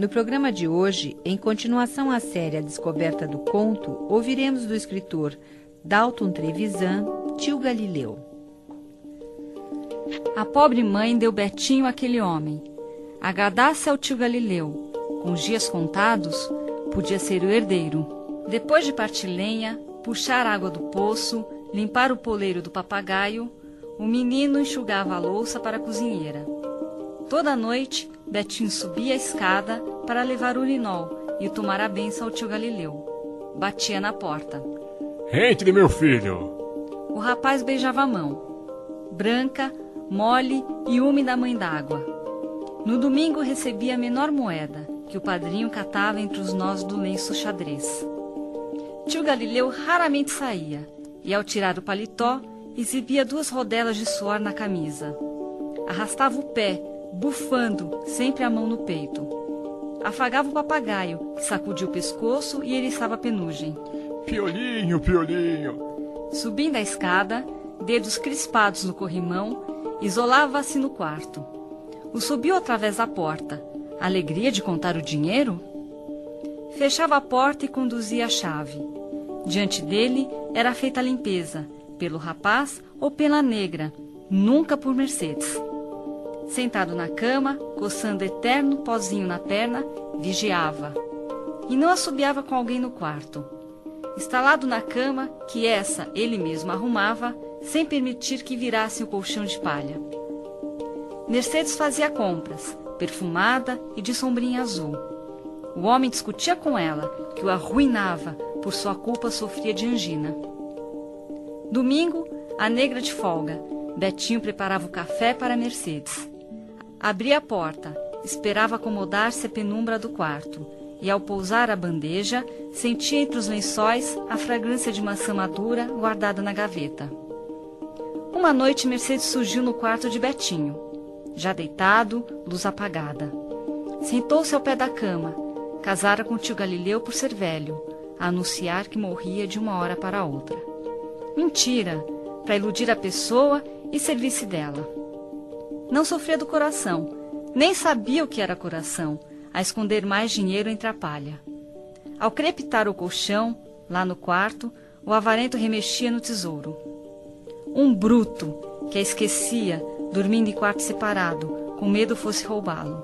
No programa de hoje, em continuação à série A Descoberta do Conto, ouviremos do escritor Dalton Trevisan, Tio Galileu. A pobre mãe deu Betinho àquele homem. Agradasse ao tio Galileu. Com os dias contados, podia ser o herdeiro. Depois de partir lenha, puxar água do poço, limpar o poleiro do papagaio, o menino enxugava a louça para a cozinheira. Toda noite, Betinho subia a escada para levar o urinol e tomar a benção ao tio Galileu. Batia na porta. Entre, meu filho. O rapaz beijava a mão. Branca, mole e úmida mãe d'água. No domingo recebia a menor moeda, que o padrinho catava entre os nós do lenço xadrez. Tio Galileu raramente saía, e ao tirar o paletó, exibia duas rodelas de suor na camisa. Arrastava o pé, bufando, sempre a mão no peito. Afagava o papagaio, que sacudia o pescoço e eriçava a penugem. Piolinho, piolinho. Subindo a escada, dedos crispados no corrimão, isolava-se no quarto. O subiu através da porta. Alegria de contar o dinheiro? Fechava a porta e conduzia a chave. Diante dele era feita a limpeza, pelo rapaz ou pela negra, nunca por Mercedes. Sentado na cama, coçando eterno pozinho na perna, vigiava. E não assobiava com alguém no quarto. Instalado na cama, que essa ele mesmo arrumava, sem permitir que virasse o colchão de palha. Mercedes fazia compras, perfumada e de sombrinha azul. O homem discutia com ela, que o arruinava, por sua culpa sofria de angina. Domingo, a negra de folga, Betinho preparava o café para Mercedes. Abria a porta, esperava acomodar-se a penumbra do quarto, e ao pousar a bandeja, sentia entre os lençóis a fragrância de maçã madura guardada na gaveta. Uma noite, Mercedes surgiu no quarto de Betinho. Já deitado, luz apagada. Sentou-se ao pé da cama. Casara com o tio Galileu por ser velho, a anunciar que morria de uma hora para outra. Mentira, para iludir a pessoa e servir-se dela. Não sofria do coração, nem sabia o que era coração, a esconder mais dinheiro entre a palha. Ao crepitar o colchão, lá no quarto, o avarento remexia no tesouro. Um bruto, que a esquecia, dormindo em quarto separado, com medo fosse roubá-lo.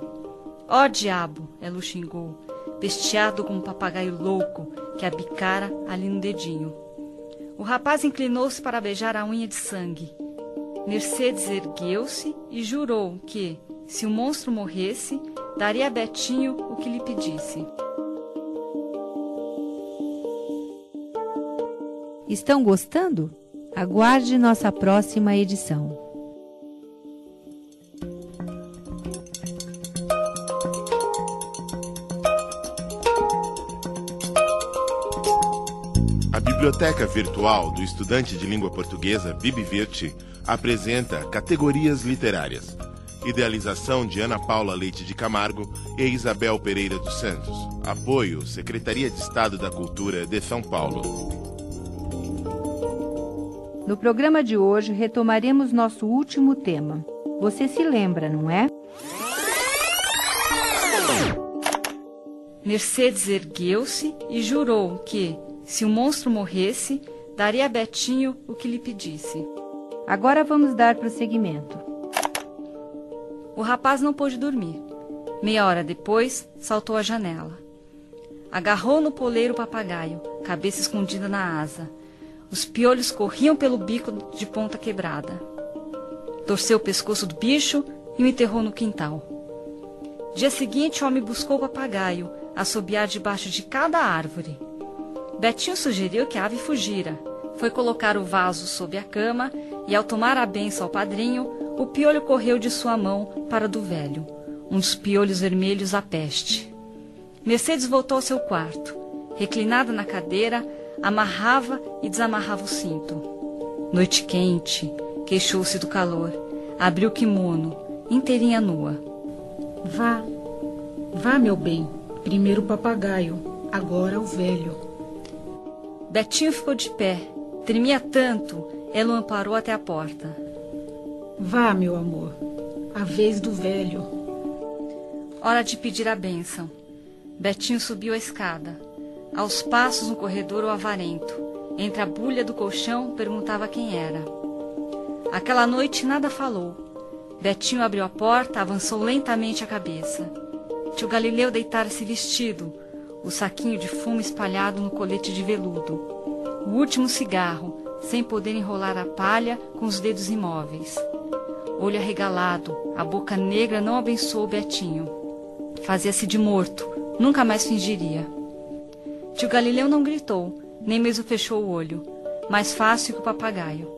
Ó oh, diabo, ela o xingou, bestiado como um papagaio louco que a bicara ali no dedinho. O rapaz inclinou-se para beijar a unha de sangue. Mercedes ergueu-se e jurou que, se o monstro morresse, daria a Betinho o que lhe pedisse. Estão gostando? Aguarde nossa próxima edição. A Biblioteca Virtual do Estudante de Língua Portuguesa BibVirt apresenta categorias literárias. Idealização de Ana Paula Leite de Camargo e Isabel Pereira dos Santos. Apoio Secretaria de Estado da Cultura de São Paulo. No programa de hoje retomaremos nosso último tema. Você se lembra, não é? Mercedes ergueu-se e jurou que, se o monstro morresse, daria a Betinho o que lhe pedisse. Agora vamos dar prosseguimento. O rapaz não pôde dormir. Meia hora depois, saltou à janela. Agarrou no poleiro o papagaio, cabeça escondida na asa. Os piolhos corriam pelo bico de ponta quebrada. Torceu o pescoço do bicho e o enterrou no quintal. Dia seguinte, o homem buscou o papagaio, assobiar debaixo de cada árvore. Betinho sugeriu que a ave fugira. Foi colocar o vaso sob a cama e, ao tomar a benção ao padrinho, o piolho correu de sua mão para do velho, um dos piolhos vermelhos à peste. Mercedes voltou ao seu quarto. Reclinada na cadeira, amarrava e desamarrava o cinto. Noite quente, queixou-se do calor. Abriu o kimono, inteirinha nua. Vá, vá, meu bem. Primeiro o papagaio, agora o velho. Betinho ficou de pé. Tremia tanto, ela o amparou até a porta. Vá, meu amor. A vez do velho. Hora de pedir a bênção. Betinho subiu a escada. Aos passos no corredor o avarento. Entre a bulha do colchão, perguntava quem era. Aquela noite nada falou. Betinho abriu a porta, avançou lentamente a cabeça. Tio Galileu deitara-se vestido, o saquinho de fumo espalhado no colete de veludo. O último cigarro, sem poder enrolar a palha com os dedos imóveis. Olho arregalado, a boca negra não abençoou Betinho. Fazia-se de morto, nunca mais fingiria. Tio Galileu não gritou, nem mesmo fechou o olho, mais fácil que o papagaio.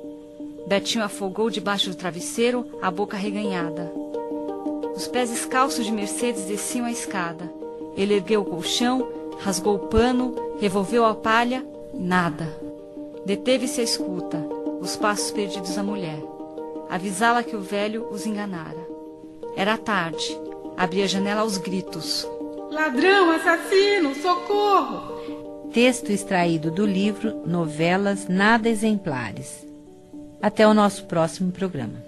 Betinho afogou debaixo do travesseiro, a boca reganhada. Os pés descalços de Mercedes desciam a escada. Ele ergueu o colchão, rasgou o pano, revolveu a palha, nada. Deteve-se a escuta, os passos perdidos da mulher. Avisá-la que o velho os enganara. Era tarde. Abria a janela aos gritos. Ladrão, assassino, socorro! Texto extraído do livro Novelas Nada Exemplares. Até o nosso próximo programa.